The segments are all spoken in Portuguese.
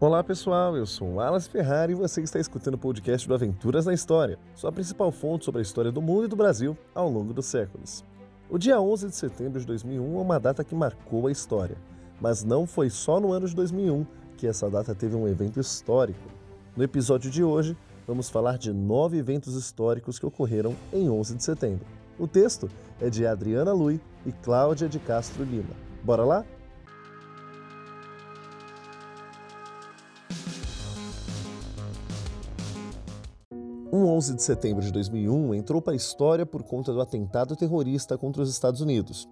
Olá pessoal, eu sou o Alas Ferrari e você está escutando o podcast do Aventuras na História, sua principal fonte sobre a história do mundo e do Brasil ao longo dos séculos. O dia 11 de setembro de 2001 é uma data que marcou a história, mas não foi só no ano de 2001 que essa data teve um evento histórico. No episódio de hoje, vamos falar de nove eventos históricos que ocorreram em 11 de setembro. O texto é de Adriana Lui e Cláudia de Castro Lima. Bora lá? Um 11 de setembro de 2001 entrou para a história por conta do atentado terrorista contra os Estados Unidos.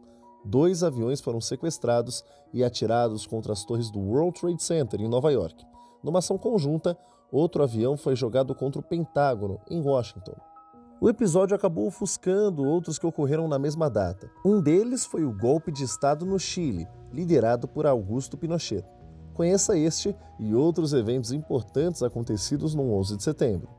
Dois aviões foram sequestrados e atirados contra as torres do World Trade Center, em Nova York. Numa ação conjunta, outro avião foi jogado contra o Pentágono, em Washington. O episódio acabou ofuscando outros que ocorreram na mesma data. Um deles foi o golpe de Estado no Chile, liderado por Augusto Pinochet. Conheça este e outros eventos importantes acontecidos no 11 de setembro.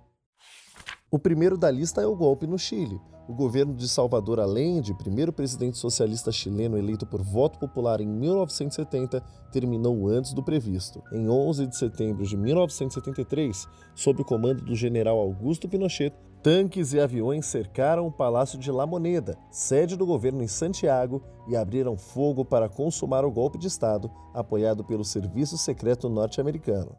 O primeiro da lista é o golpe no Chile. O governo de Salvador Allende, primeiro presidente socialista chileno eleito por voto popular em 1970, terminou antes do previsto. Em 11 de setembro de 1973, sob o comando do general Augusto Pinochet, tanques e aviões cercaram o Palácio de La Moneda, sede do governo em Santiago, e abriram fogo para consumar o golpe de Estado, apoiado pelo Serviço Secreto Norte-Americano.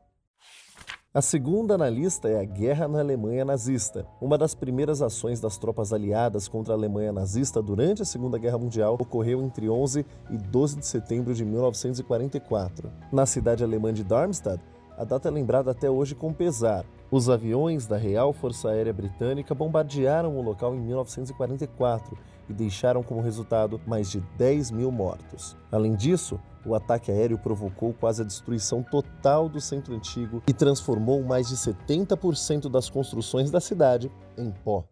A segunda na lista é a Guerra na Alemanha Nazista. Uma das primeiras ações das tropas aliadas contra a Alemanha nazista durante a Segunda Guerra Mundial ocorreu entre 11 e 12 de setembro de 1944. Na cidade alemã de Darmstadt, a data é lembrada até hoje com pesar. Os aviões da Real Força Aérea Britânica bombardearam o local em 1944 e deixaram como resultado mais de 10 mil mortos. Além disso, o ataque aéreo provocou quase a destruição total do centro antigo e transformou mais de 70% das construções da cidade em pó.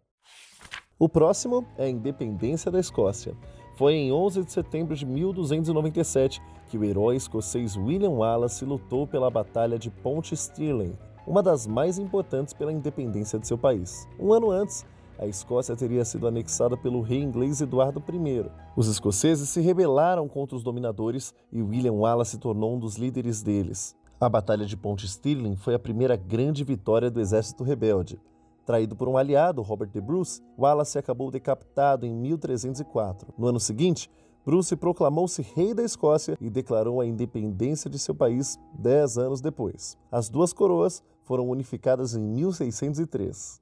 O próximo é a independência da Escócia. Foi em 11 de setembro de 1297 que o herói escocês William Wallace lutou pela Batalha de Ponte Stirling, uma das mais importantes pela independência de seu país. Um ano antes, a Escócia teria sido anexada pelo rei inglês Eduardo I. Os escoceses se rebelaram contra os dominadores e William Wallace se tornou um dos líderes deles. A Batalha de Ponte Stirling foi a primeira grande vitória do exército rebelde. Traído por um aliado, Robert de Bruce, Wallace acabou decapitado em 1304. No ano seguinte, Bruce proclamou-se rei da Escócia e declarou a independência de seu país dez anos depois. As duas coroas foram unificadas em 1603.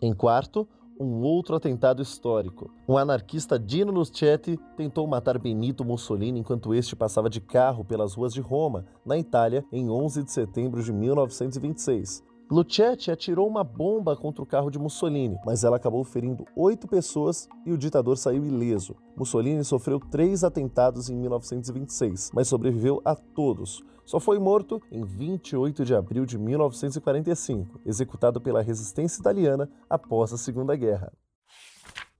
Em quarto, um outro atentado histórico. Um anarquista Dino Luschetti tentou matar Benito Mussolini enquanto este passava de carro pelas ruas de Roma, na Itália, em 11 de setembro de 1926. Luchetti atirou uma bomba contra o carro de Mussolini, mas ela acabou ferindo oito pessoas e o ditador saiu ileso. Mussolini sofreu três atentados em 1926, mas sobreviveu a todos. Só foi morto em 28 de abril de 1945, executado pela resistência italiana após a Segunda Guerra.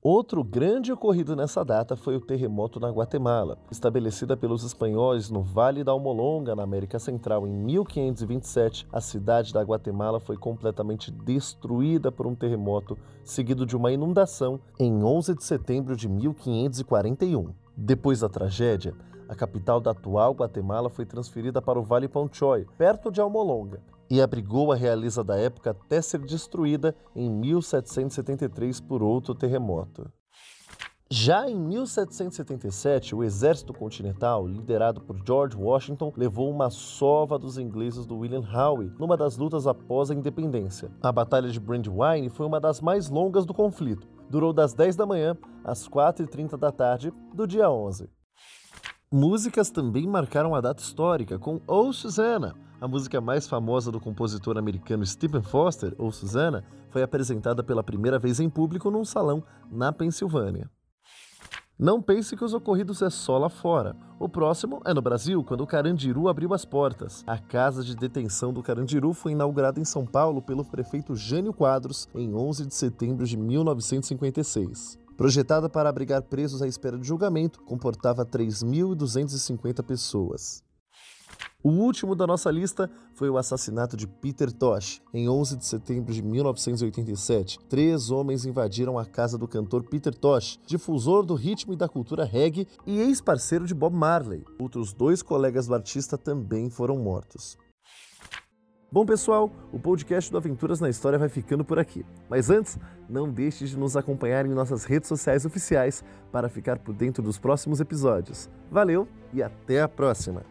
Outro grande ocorrido nessa data foi o terremoto na Guatemala. Estabelecida pelos espanhóis no Vale da Almolonga, na América Central, em 1527, a cidade da Guatemala foi completamente destruída por um terremoto, seguido de uma inundação, em 11 de setembro de 1541. Depois da tragédia, a capital da atual Guatemala foi transferida para o Vale Panchoy, perto de Almolonga e abrigou a realeza da época até ser destruída em 1773 por outro terremoto. Já em 1777, o exército continental, liderado por George Washington, levou uma sova dos ingleses do William Howe numa das lutas após a independência. A Batalha de Brandywine foi uma das mais longas do conflito. Durou das 10 da manhã às 4h30 da tarde do dia 11. Músicas também marcaram a data histórica, com Oh Susanna, a música mais famosa do compositor americano Stephen Foster, ou Susanna, foi apresentada pela primeira vez em público num salão na Pensilvânia. Não pense que os ocorridos é só lá fora. O próximo é no Brasil, quando o Carandiru abriu as portas. A casa de detenção do Carandiru foi inaugurada em São Paulo pelo prefeito Jânio Quadros em 11 de setembro de 1956. Projetada para abrigar presos à espera de julgamento, comportava 3.250 pessoas. O último da nossa lista foi o assassinato de Peter Tosh. Em 11 de setembro de 1987, três homens invadiram a casa do cantor Peter Tosh, difusor do ritmo e da cultura reggae e ex-parceiro de Bob Marley. Outros dois colegas do artista também foram mortos. Bom, pessoal, o podcast do Aventuras na História vai ficando por aqui. Mas antes, não deixe de nos acompanhar em nossas redes sociais oficiais para ficar por dentro dos próximos episódios. Valeu e até a próxima!